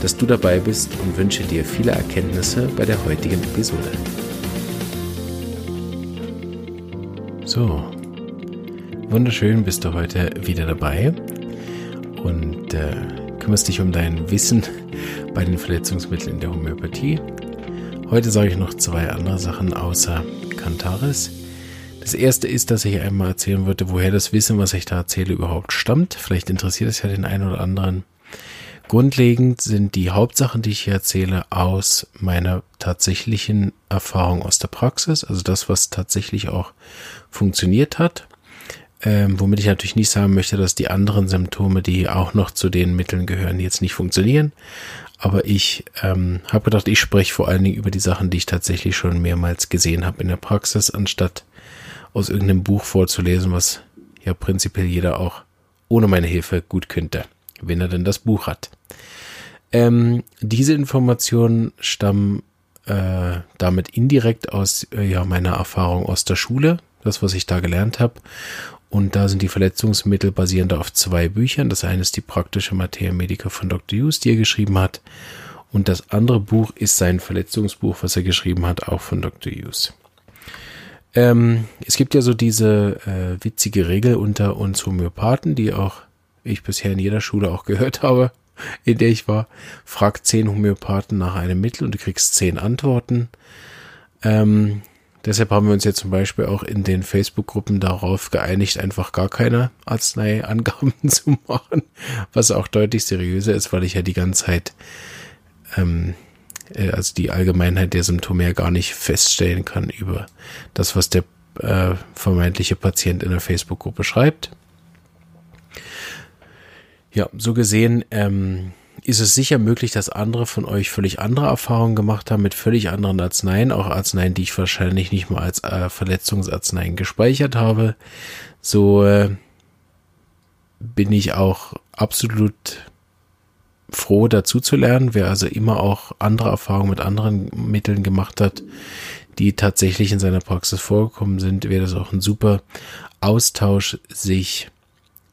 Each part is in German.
dass du dabei bist und wünsche dir viele Erkenntnisse bei der heutigen Episode. So, wunderschön bist du heute wieder dabei und äh, kümmerst dich um dein Wissen bei den Verletzungsmitteln in der Homöopathie. Heute sage ich noch zwei andere Sachen außer Cantaris. Das erste ist, dass ich einmal erzählen würde, woher das Wissen, was ich da erzähle, überhaupt stammt. Vielleicht interessiert es ja den einen oder anderen. Grundlegend sind die Hauptsachen, die ich hier erzähle, aus meiner tatsächlichen Erfahrung aus der Praxis, also das, was tatsächlich auch funktioniert hat. Ähm, womit ich natürlich nicht sagen möchte, dass die anderen Symptome, die auch noch zu den Mitteln gehören, jetzt nicht funktionieren. Aber ich ähm, habe gedacht, ich spreche vor allen Dingen über die Sachen, die ich tatsächlich schon mehrmals gesehen habe in der Praxis, anstatt aus irgendeinem Buch vorzulesen, was ja prinzipiell jeder auch ohne meine Hilfe gut könnte wenn er denn das Buch hat. Ähm, diese Informationen stammen äh, damit indirekt aus äh, ja, meiner Erfahrung aus der Schule, das, was ich da gelernt habe. Und da sind die Verletzungsmittel basierend auf zwei Büchern. Das eine ist die praktische Materia Medica von Dr. Hughes, die er geschrieben hat. Und das andere Buch ist sein Verletzungsbuch, was er geschrieben hat, auch von Dr. Hughes. Ähm, es gibt ja so diese äh, witzige Regel unter uns Homöopathen, die auch ich bisher in jeder Schule auch gehört habe, in der ich war, frag zehn Homöopathen nach einem Mittel und du kriegst zehn Antworten. Ähm, deshalb haben wir uns jetzt zum Beispiel auch in den Facebook-Gruppen darauf geeinigt, einfach gar keine Arzneiangaben zu machen, was auch deutlich seriöser ist, weil ich ja die ganze Zeit, ähm, äh, also die Allgemeinheit der Symptome ja gar nicht feststellen kann über das, was der äh, vermeintliche Patient in der Facebook-Gruppe schreibt. Ja, so gesehen ähm, ist es sicher möglich, dass andere von euch völlig andere Erfahrungen gemacht haben mit völlig anderen Arzneien, auch Arzneien, die ich wahrscheinlich nicht mal als äh, Verletzungsarzneien gespeichert habe. So äh, bin ich auch absolut froh dazu zu lernen. Wer also immer auch andere Erfahrungen mit anderen Mitteln gemacht hat, die tatsächlich in seiner Praxis vorgekommen sind, wäre das auch ein super Austausch, sich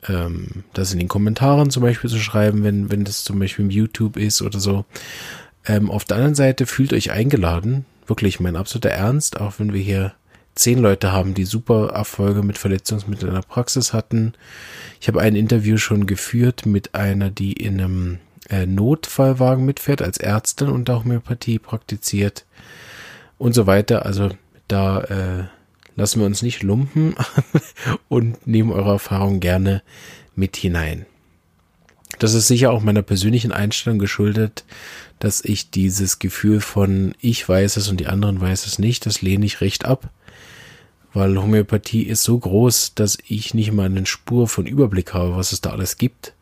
ähm, das in den Kommentaren zum Beispiel zu schreiben, wenn, wenn das zum Beispiel im YouTube ist oder so. Ähm, auf der anderen Seite fühlt euch eingeladen, wirklich mein absoluter Ernst, auch wenn wir hier zehn Leute haben, die super Erfolge mit Verletzungsmitteln in der Praxis hatten. Ich habe ein Interview schon geführt mit einer, die in einem äh, Notfallwagen mitfährt, als Ärztin und auch Homöopathie praktiziert und so weiter. Also da äh, lassen wir uns nicht lumpen und nehmen eure Erfahrung gerne mit hinein. Das ist sicher auch meiner persönlichen Einstellung geschuldet, dass ich dieses Gefühl von ich weiß es und die anderen weiß es nicht, das lehne ich recht ab, weil Homöopathie ist so groß, dass ich nicht mal eine Spur von Überblick habe, was es da alles gibt.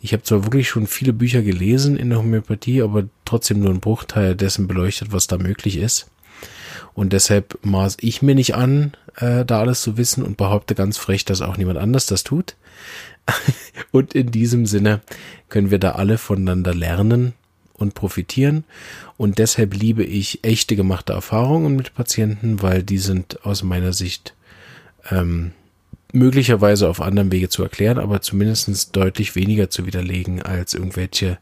Ich habe zwar wirklich schon viele Bücher gelesen in der Homöopathie, aber trotzdem nur einen Bruchteil dessen beleuchtet, was da möglich ist. Und deshalb maß ich mir nicht an, äh, da alles zu wissen und behaupte ganz frech, dass auch niemand anders das tut. und in diesem Sinne können wir da alle voneinander lernen und profitieren. Und deshalb liebe ich echte gemachte Erfahrungen mit Patienten, weil die sind aus meiner Sicht ähm, möglicherweise auf anderem Wege zu erklären, aber zumindest deutlich weniger zu widerlegen als irgendwelche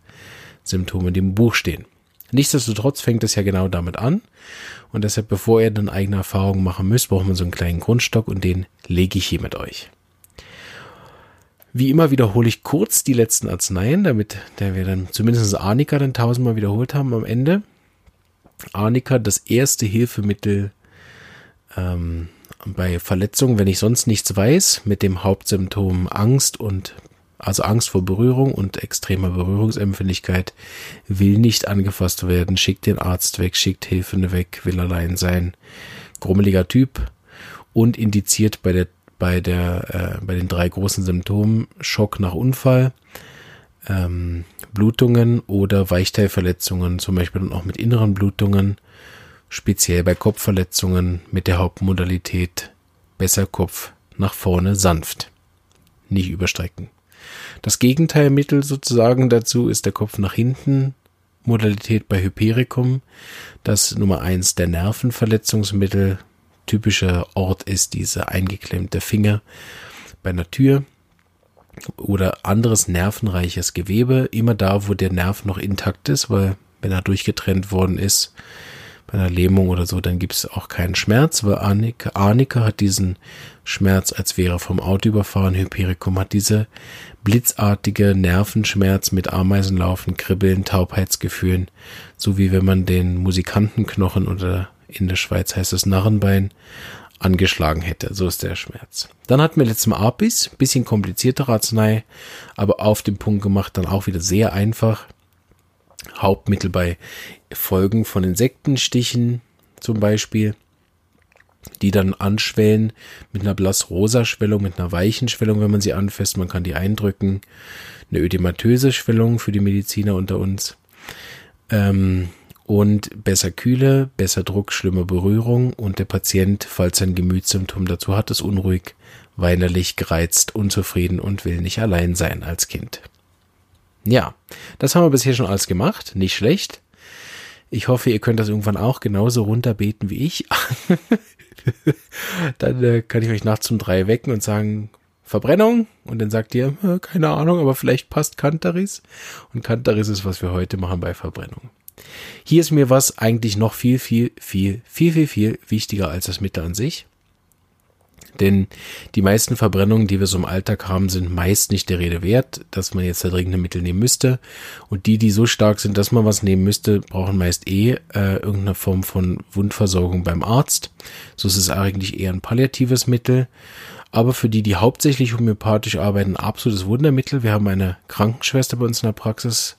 Symptome, die im Buch stehen. Nichtsdestotrotz fängt es ja genau damit an. Und deshalb, bevor ihr dann eigene Erfahrungen machen müsst, braucht man so einen kleinen Grundstock und den lege ich hier mit euch. Wie immer wiederhole ich kurz die letzten Arzneien, damit der wir dann zumindest Arnika dann tausendmal wiederholt haben am Ende. Arnika, das erste Hilfemittel ähm, bei Verletzungen, wenn ich sonst nichts weiß, mit dem Hauptsymptom Angst und also Angst vor Berührung und extremer Berührungsempfindlichkeit, will nicht angefasst werden, schickt den Arzt weg, schickt Hilfende weg, will allein sein. Grummeliger Typ und indiziert bei der bei der äh, bei den drei großen Symptomen Schock nach Unfall, ähm, Blutungen oder Weichteilverletzungen, zum Beispiel auch mit inneren Blutungen, speziell bei Kopfverletzungen mit der Hauptmodalität besser Kopf nach vorne sanft. Nicht überstrecken. Das Gegenteilmittel sozusagen dazu ist der Kopf nach hinten. Modalität bei Hypericum, das Nummer eins der Nervenverletzungsmittel. Typischer Ort ist dieser eingeklemmte Finger bei einer Tür oder anderes nervenreiches Gewebe, immer da, wo der Nerv noch intakt ist, weil wenn er durchgetrennt worden ist, bei einer Lähmung oder so, dann gibt es auch keinen Schmerz, weil Arnika, Arnika hat diesen Schmerz, als wäre vom Auto überfahren. Hypericum hat diese blitzartige Nervenschmerz mit Ameisenlaufen, Kribbeln, Taubheitsgefühlen, so wie wenn man den Musikantenknochen oder in der Schweiz heißt es Narrenbein angeschlagen hätte. So ist der Schmerz. Dann hatten wir letztes Mal Apis, bisschen kompliziertere Arznei, aber auf den Punkt gemacht, dann auch wieder sehr einfach. Hauptmittel bei Folgen von Insektenstichen zum Beispiel, die dann anschwellen mit einer blass-rosa Schwellung, mit einer weichen Schwellung, wenn man sie anfasst. Man kann die eindrücken. Eine ödematöse Schwellung für die Mediziner unter uns. Ähm, und besser Kühle, besser Druck, schlimme Berührung und der Patient, falls ein Gemütssymptom dazu hat, ist unruhig, weinerlich, gereizt, unzufrieden und will nicht allein sein als Kind. Ja, das haben wir bisher schon alles gemacht. Nicht schlecht. Ich hoffe, ihr könnt das irgendwann auch genauso runterbeten wie ich. dann äh, kann ich euch nachts um drei wecken und sagen, Verbrennung. Und dann sagt ihr, äh, keine Ahnung, aber vielleicht passt Kantaris. Und Kantaris ist, was wir heute machen bei Verbrennung. Hier ist mir was eigentlich noch viel, viel, viel, viel, viel, viel wichtiger als das Mittel an sich. Denn die meisten Verbrennungen, die wir so im Alltag haben, sind meist nicht der Rede wert, dass man jetzt da dringende Mittel nehmen müsste. Und die, die so stark sind, dass man was nehmen müsste, brauchen meist eh äh, irgendeine Form von Wundversorgung beim Arzt. So ist es eigentlich eher ein palliatives Mittel. Aber für die, die hauptsächlich homöopathisch arbeiten, absolutes Wundermittel. Wir haben eine Krankenschwester bei uns in der Praxis,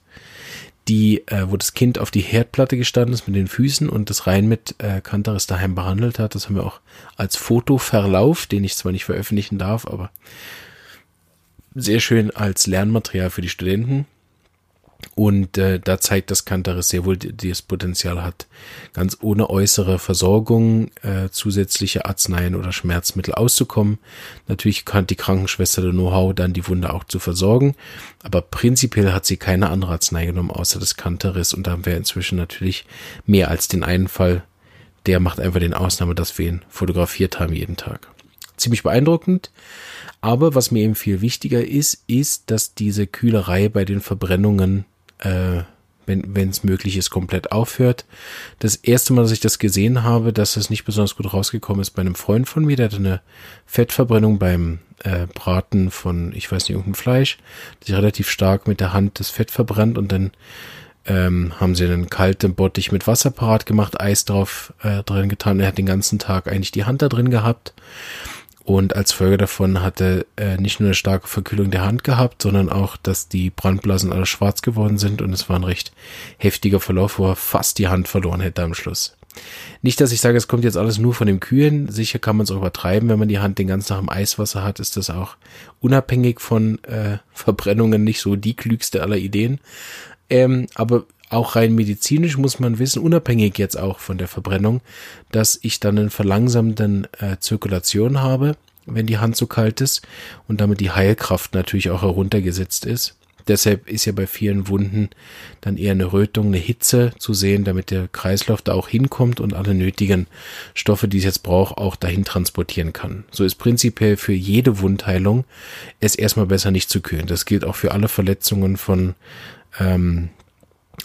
die, äh, wo das Kind auf die Herdplatte gestanden ist mit den Füßen und das rein mit äh, Kantaris daheim behandelt hat. Das haben wir auch als Fotoverlauf, den ich zwar nicht veröffentlichen darf, aber sehr schön als Lernmaterial für die Studenten. Und äh, da zeigt das Kantaris sehr wohl das Potenzial hat, ganz ohne äußere Versorgung äh, zusätzliche Arzneien oder Schmerzmittel auszukommen. Natürlich kann die Krankenschwester der Know-how dann die Wunde auch zu versorgen, aber prinzipiell hat sie keine andere Arznei genommen außer das Kantaris und da haben wir inzwischen natürlich mehr als den einen Fall. Der macht einfach den Ausnahme, dass wir ihn fotografiert haben jeden Tag. Ziemlich beeindruckend. Aber was mir eben viel wichtiger ist, ist, dass diese Kühlerei bei den Verbrennungen äh, wenn es möglich ist, komplett aufhört. Das erste Mal, dass ich das gesehen habe, dass es nicht besonders gut rausgekommen ist bei einem Freund von mir, der hatte eine Fettverbrennung beim äh, Braten von, ich weiß nicht, irgendein Fleisch, sich relativ stark mit der Hand das Fett verbrannt und dann ähm, haben sie einen kalten Bottich mit Wasser parat gemacht, Eis drauf äh, drin getan. Er hat den ganzen Tag eigentlich die Hand da drin gehabt und als Folge davon hatte er nicht nur eine starke Verkühlung der Hand gehabt, sondern auch, dass die Brandblasen alle schwarz geworden sind und es war ein recht heftiger Verlauf, wo er fast die Hand verloren hätte am Schluss. Nicht, dass ich sage, es kommt jetzt alles nur von dem Kühen. Sicher kann man es auch übertreiben, wenn man die Hand den ganzen Tag im Eiswasser hat, ist das auch unabhängig von äh, Verbrennungen nicht so die klügste aller Ideen. Ähm, aber auch rein medizinisch muss man wissen, unabhängig jetzt auch von der Verbrennung, dass ich dann einen verlangsamten äh, Zirkulation habe, wenn die Hand so kalt ist und damit die Heilkraft natürlich auch heruntergesetzt ist. Deshalb ist ja bei vielen Wunden dann eher eine Rötung, eine Hitze zu sehen, damit der Kreislauf da auch hinkommt und alle nötigen Stoffe, die es jetzt braucht, auch dahin transportieren kann. So ist prinzipiell für jede Wundheilung es erstmal besser nicht zu kühlen. Das gilt auch für alle Verletzungen von ähm,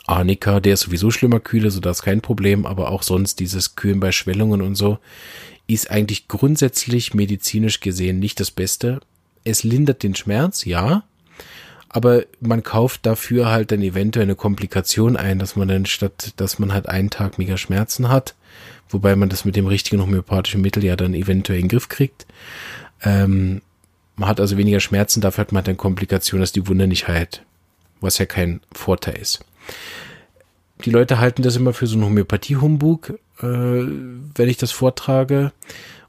Arnika, der ist sowieso schlimmer kühle, so das ist kein Problem, aber auch sonst dieses Kühlen bei Schwellungen und so ist eigentlich grundsätzlich medizinisch gesehen nicht das Beste. Es lindert den Schmerz, ja, aber man kauft dafür halt dann eventuell eine Komplikation ein, dass man dann statt, dass man halt einen Tag mega Schmerzen hat, wobei man das mit dem richtigen homöopathischen Mittel ja dann eventuell in den Griff kriegt. Ähm, man hat also weniger Schmerzen, dafür hat man halt dann Komplikation, dass die Wunde nicht heilt, was ja kein Vorteil ist. Die Leute halten das immer für so einen Homöopathie-Humbug, äh, wenn ich das vortrage.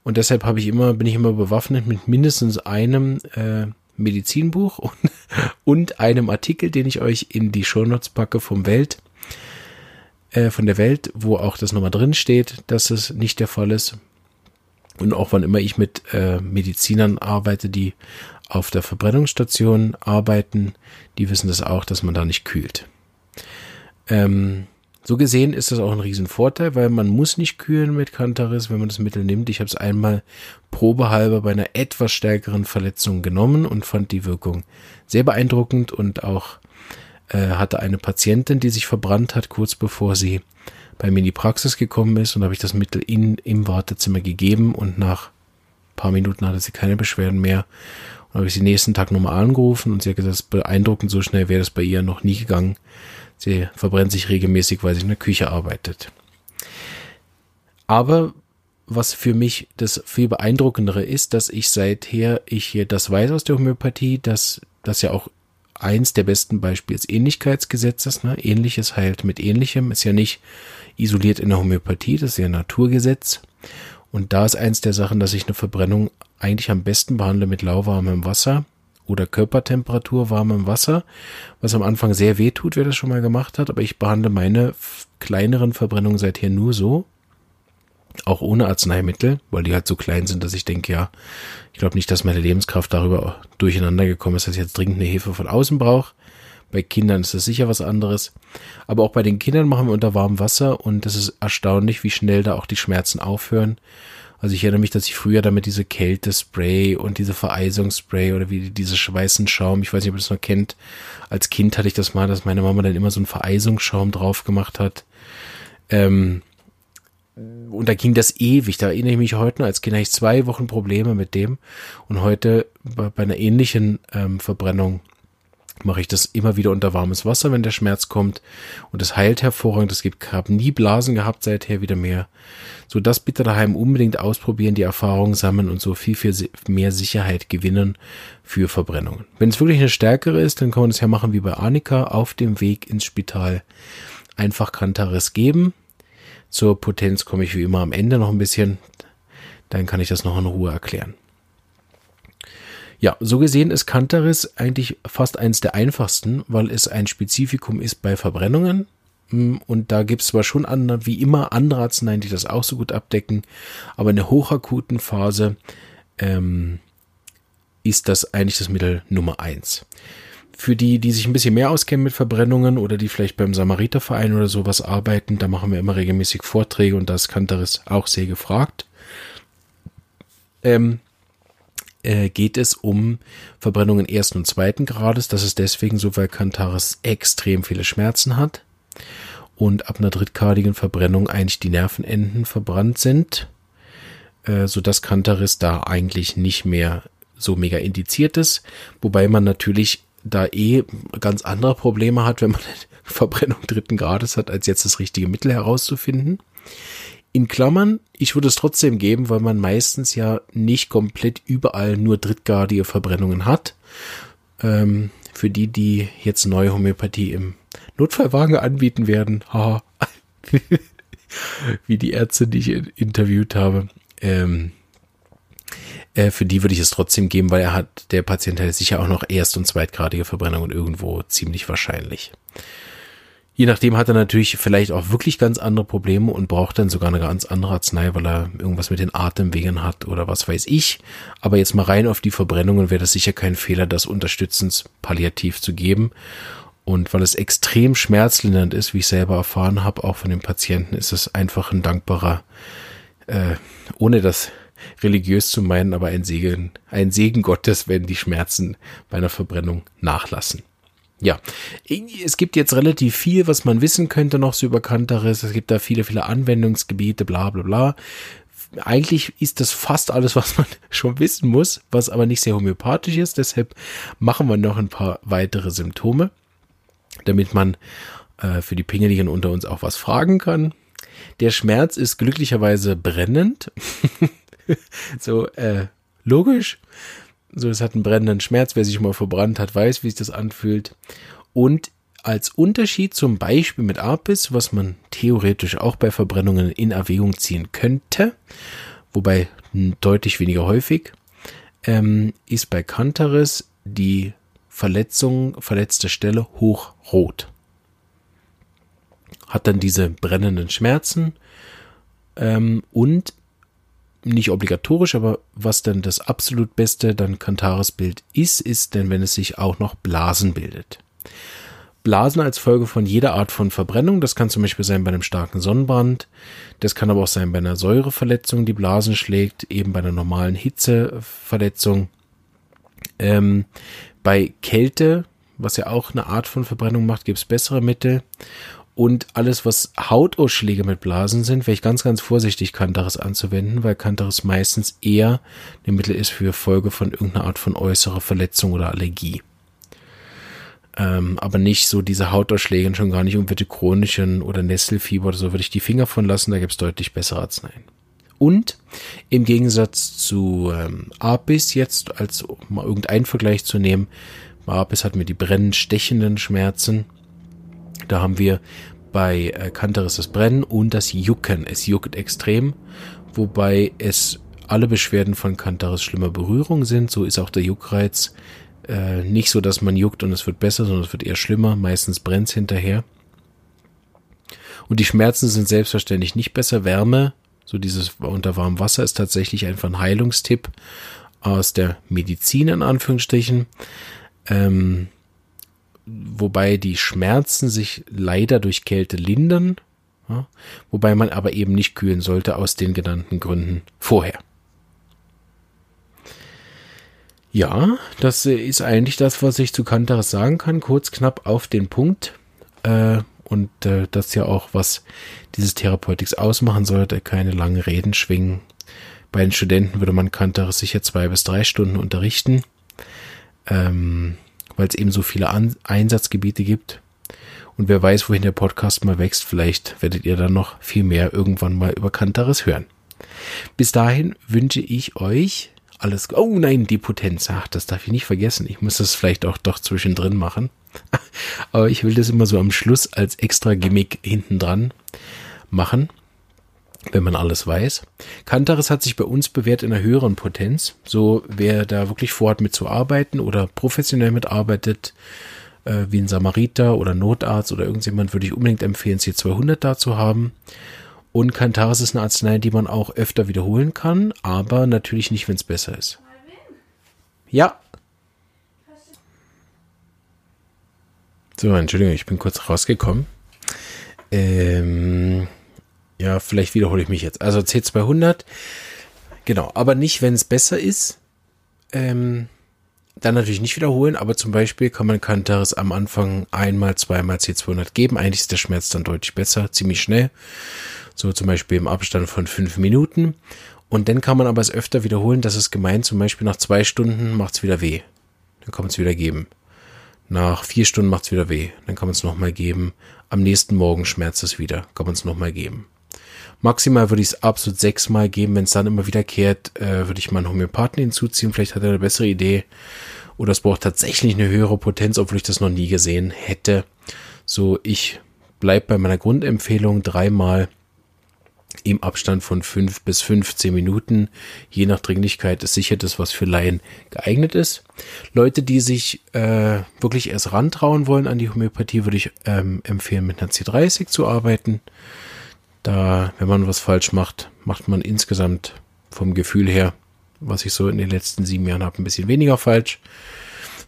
Und deshalb habe ich immer, bin ich immer bewaffnet mit mindestens einem äh, Medizinbuch und, und einem Artikel, den ich euch in die Shownotes packe vom Welt. äh, von der Welt, wo auch das nochmal drin steht, dass es nicht der Fall ist. Und auch wann immer ich mit äh, Medizinern arbeite, die auf der Verbrennungsstation arbeiten, die wissen das auch, dass man da nicht kühlt. Ähm, so gesehen ist das auch ein Riesenvorteil, weil man muss nicht kühlen mit Cantaris, wenn man das Mittel nimmt. Ich habe es einmal probehalber bei einer etwas stärkeren Verletzung genommen und fand die Wirkung sehr beeindruckend und auch äh, hatte eine Patientin, die sich verbrannt hat, kurz bevor sie bei mir in die Praxis gekommen ist und habe ich das Mittel in, im Wartezimmer gegeben und nach paar Minuten hatte sie keine Beschwerden mehr. Und habe ich sie nächsten Tag nochmal angerufen und sie hat gesagt, beeindruckend, so schnell wäre das bei ihr noch nie gegangen. Sie verbrennt sich regelmäßig, weil sie in der Küche arbeitet. Aber was für mich das viel beeindruckendere ist, dass ich seither ich hier das weiß aus der Homöopathie, dass das ja auch eins der besten Beispiels Ähnlichkeitsgesetzes, ne? Ähnliches heilt mit Ähnlichem, ist ja nicht isoliert in der Homöopathie, das ist ja ein Naturgesetz. Und da ist eins der Sachen, dass ich eine Verbrennung eigentlich am besten behandle mit lauwarmem Wasser oder Körpertemperatur warmem Wasser, was am Anfang sehr weh tut, wer das schon mal gemacht hat, aber ich behandle meine kleineren Verbrennungen seither nur so, auch ohne Arzneimittel, weil die halt so klein sind, dass ich denke, ja, ich glaube nicht, dass meine Lebenskraft darüber durcheinander gekommen ist, dass ich jetzt dringend eine Hilfe von außen brauche. Bei Kindern ist das sicher was anderes. Aber auch bei den Kindern machen wir unter warmem Wasser und es ist erstaunlich, wie schnell da auch die Schmerzen aufhören. Also ich erinnere mich, dass ich früher damit diese Kältespray und diese Vereisungsspray oder wie diese weißen Schaum, ich weiß nicht, ob ihr das noch kennt. Als Kind hatte ich das mal, dass meine Mama dann immer so einen Vereisungsschaum drauf gemacht hat. Ähm, und da ging das ewig. Da erinnere ich mich heute noch, als Kind hatte ich zwei Wochen Probleme mit dem. Und heute bei, bei einer ähnlichen ähm, Verbrennung mache ich das immer wieder unter warmes Wasser, wenn der Schmerz kommt. Und das heilt hervorragend. Es gibt, habe nie Blasen gehabt seither wieder mehr. So das bitte daheim unbedingt ausprobieren, die Erfahrung sammeln und so viel, viel mehr Sicherheit gewinnen für Verbrennungen. Wenn es wirklich eine stärkere ist, dann kann man das ja machen wie bei Annika auf dem Weg ins Spital. Einfach Kantaris geben zur Potenz komme ich wie immer am Ende noch ein bisschen. Dann kann ich das noch in Ruhe erklären. Ja, so gesehen ist Cantaris eigentlich fast eins der einfachsten, weil es ein Spezifikum ist bei Verbrennungen. Hm, und da gibt es zwar schon andere, wie immer andere Arzneien, die das auch so gut abdecken, aber in der hochakuten Phase ähm, ist das eigentlich das Mittel Nummer eins. Für die, die sich ein bisschen mehr auskennen mit Verbrennungen oder die vielleicht beim Samariterverein oder sowas arbeiten, da machen wir immer regelmäßig Vorträge und da ist Kantaris auch sehr gefragt. Ähm, äh, geht es um Verbrennungen ersten und zweiten Grades. Das ist deswegen so, weil Kantaris extrem viele Schmerzen hat und ab einer drittgradigen Verbrennung eigentlich die Nervenenden verbrannt sind, äh, so dass Kantaris da eigentlich nicht mehr so mega indiziert ist, wobei man natürlich da eh ganz andere Probleme hat, wenn man Verbrennung dritten Grades hat, als jetzt das richtige Mittel herauszufinden. In Klammern, ich würde es trotzdem geben, weil man meistens ja nicht komplett überall nur drittgradige Verbrennungen hat. Ähm, für die, die jetzt neue Homöopathie im Notfallwagen anbieten werden, haha, wie die Ärzte, die ich interviewt habe, ähm, äh, für die würde ich es trotzdem geben, weil er hat, der Patient hat sicher auch noch erst- und zweitgradige Verbrennungen irgendwo ziemlich wahrscheinlich. Je nachdem hat er natürlich vielleicht auch wirklich ganz andere Probleme und braucht dann sogar eine ganz andere Arznei, weil er irgendwas mit den Atemwegen hat oder was weiß ich. Aber jetzt mal rein auf die Verbrennungen wäre das sicher kein Fehler, das unterstützend palliativ zu geben. Und weil es extrem schmerzlindernd ist, wie ich selber erfahren habe, auch von den Patienten, ist es einfach ein dankbarer, äh, ohne das religiös zu meinen, aber ein Segen, ein Segen Gottes, wenn die Schmerzen bei einer Verbrennung nachlassen. Ja, es gibt jetzt relativ viel, was man wissen könnte noch so über Kantaris. Es gibt da viele, viele Anwendungsgebiete, bla bla bla. Eigentlich ist das fast alles, was man schon wissen muss, was aber nicht sehr homöopathisch ist. Deshalb machen wir noch ein paar weitere Symptome, damit man äh, für die Pingeligen unter uns auch was fragen kann. Der Schmerz ist glücklicherweise brennend. so, äh, logisch. So, es hat einen brennenden Schmerz. Wer sich mal verbrannt hat, weiß, wie sich das anfühlt. Und als Unterschied zum Beispiel mit Apis, was man theoretisch auch bei Verbrennungen in Erwägung ziehen könnte, wobei deutlich weniger häufig, ähm, ist bei Cantaris die Verletzung, verletzte Stelle hochrot. hat dann diese brennenden Schmerzen ähm, und nicht obligatorisch, aber was dann das absolut beste dann Kantares Bild ist, ist denn, wenn es sich auch noch Blasen bildet. Blasen als Folge von jeder Art von Verbrennung. Das kann zum Beispiel sein bei einem starken Sonnenbrand. Das kann aber auch sein bei einer Säureverletzung, die Blasen schlägt, eben bei einer normalen Hitzeverletzung. Ähm, bei Kälte, was ja auch eine Art von Verbrennung macht, gibt es bessere Mittel. Und alles, was Hautausschläge mit Blasen sind, wäre ich ganz, ganz vorsichtig, Kantaris anzuwenden, weil Kantaris meistens eher ein Mittel ist für Folge von irgendeiner Art von äußerer Verletzung oder Allergie. Ähm, aber nicht so diese Hautausschläge, schon gar nicht irgendwelche chronischen oder Nesselfieber oder so, würde ich die Finger von lassen, da gibt es deutlich bessere Arzneien. Und im Gegensatz zu ähm, Apis jetzt, als um mal irgendeinen Vergleich zu nehmen, Apis hatten wir die brennend stechenden Schmerzen. Da haben wir bei äh, Canteris das Brennen und das Jucken. Es juckt extrem, wobei es alle Beschwerden von Canteris schlimmer Berührung sind. So ist auch der Juckreiz äh, nicht so, dass man juckt und es wird besser, sondern es wird eher schlimmer. Meistens brennt hinterher. Und die Schmerzen sind selbstverständlich nicht besser. Wärme, so dieses unter warmem Wasser, ist tatsächlich einfach ein Heilungstipp aus der Medizin in Anführungsstrichen. Ähm, wobei die Schmerzen sich leider durch Kälte lindern, ja, wobei man aber eben nicht kühlen sollte aus den genannten Gründen vorher. Ja, das ist eigentlich das, was ich zu Kantaris sagen kann. Kurz, knapp auf den Punkt. Äh, und äh, das ja auch, was dieses Therapeutics ausmachen sollte. Keine langen Reden schwingen. Bei den Studenten würde man Kantaris sicher zwei bis drei Stunden unterrichten, ähm, weil es eben so viele An Einsatzgebiete gibt. Und wer weiß, wohin der Podcast mal wächst, vielleicht werdet ihr dann noch viel mehr irgendwann mal über Kantaris hören. Bis dahin wünsche ich euch alles. Oh nein, die Potenz. Ach, das darf ich nicht vergessen. Ich muss das vielleicht auch doch zwischendrin machen. Aber ich will das immer so am Schluss als extra Gimmick hinten dran machen, wenn man alles weiß. Kantaris hat sich bei uns bewährt in einer höheren Potenz. So, wer da wirklich vorhat mitzuarbeiten oder professionell mitarbeitet, äh, wie ein Samariter oder Notarzt oder irgendjemand, würde ich unbedingt empfehlen, C200 da zu haben. Und Kantaris ist eine Arznei, die man auch öfter wiederholen kann, aber natürlich nicht, wenn es besser ist. Ja. So, Entschuldigung, ich bin kurz rausgekommen. Ähm, ja, vielleicht wiederhole ich mich jetzt. Also C200, genau, aber nicht, wenn es besser ist. Ähm, dann natürlich nicht wiederholen, aber zum Beispiel kann man Kantaris am Anfang einmal, zweimal C200 geben. Eigentlich ist der Schmerz dann deutlich besser, ziemlich schnell so zum Beispiel im Abstand von fünf Minuten. Und dann kann man aber es öfter wiederholen, dass es gemeint, zum Beispiel nach zwei Stunden macht es wieder weh. Dann kann man es wieder geben. Nach vier Stunden macht es wieder weh. Dann kann man es nochmal geben. Am nächsten Morgen schmerzt es wieder. Kann man es nochmal geben. Maximal würde ich es absolut sechsmal geben. Wenn es dann immer wiederkehrt, äh, würde ich mal einen Homöopathen hinzuziehen. Vielleicht hat er eine bessere Idee. Oder es braucht tatsächlich eine höhere Potenz, obwohl ich das noch nie gesehen hätte. So, ich bleib bei meiner Grundempfehlung dreimal im Abstand von fünf bis 15 Minuten. Je nach Dringlichkeit ist sicher das, was für Laien geeignet ist. Leute, die sich äh, wirklich erst rantrauen wollen an die Homöopathie, würde ich ähm, empfehlen, mit einer C30 zu arbeiten. Da, wenn man was falsch macht, macht man insgesamt vom Gefühl her, was ich so in den letzten sieben Jahren habe, ein bisschen weniger falsch.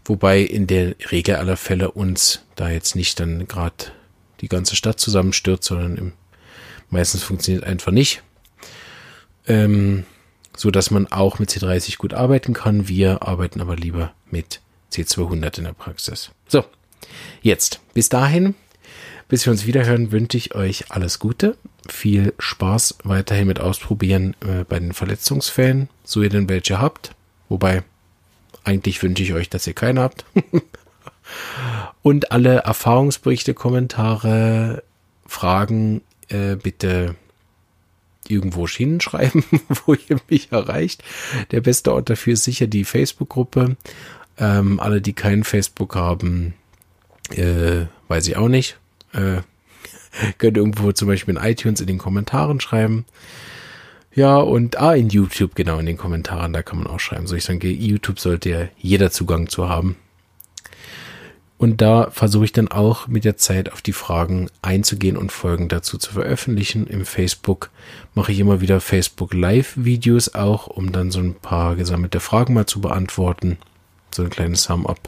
Wobei in der Regel aller Fälle uns da jetzt nicht dann gerade die ganze Stadt zusammenstürzt, sondern im Meistens funktioniert einfach nicht. Ähm, so dass man auch mit C30 gut arbeiten kann. Wir arbeiten aber lieber mit C200 in der Praxis. So, jetzt bis dahin, bis wir uns wiederhören, wünsche ich euch alles Gute, viel Spaß weiterhin mit Ausprobieren äh, bei den Verletzungsfällen, so ihr denn welche habt. Wobei eigentlich wünsche ich euch, dass ihr keine habt. Und alle Erfahrungsberichte, Kommentare, Fragen äh, bitte irgendwo hinschreiben, wo ihr mich erreicht. Der beste Ort dafür ist sicher die Facebook-Gruppe. Ähm, alle, die kein Facebook haben, äh, weiß ich auch nicht. Äh, könnt irgendwo zum Beispiel in iTunes in den Kommentaren schreiben. Ja, und ah, in YouTube, genau, in den Kommentaren, da kann man auch schreiben. So ich sage, YouTube sollte ja jeder Zugang zu haben. Und da versuche ich dann auch mit der Zeit auf die Fragen einzugehen und Folgen dazu zu veröffentlichen. Im Facebook mache ich immer wieder Facebook Live-Videos auch, um dann so ein paar gesammelte Fragen mal zu beantworten. So ein kleines Sum-Up.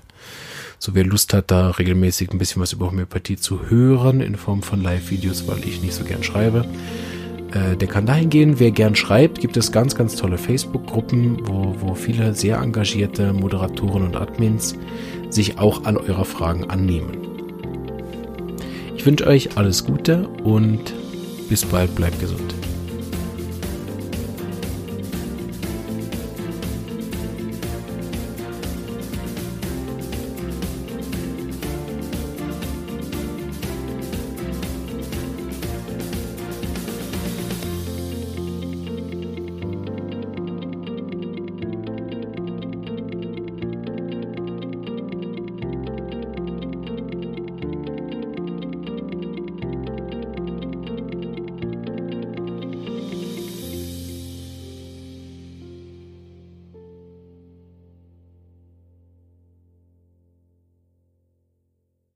So wer Lust hat, da regelmäßig ein bisschen was über Homöopathie zu hören in Form von Live-Videos, weil ich nicht so gern schreibe, äh, der kann dahin gehen. Wer gern schreibt, gibt es ganz, ganz tolle Facebook-Gruppen, wo, wo viele sehr engagierte Moderatoren und Admins sich auch an eurer Fragen annehmen. Ich wünsche euch alles Gute und bis bald, bleibt gesund.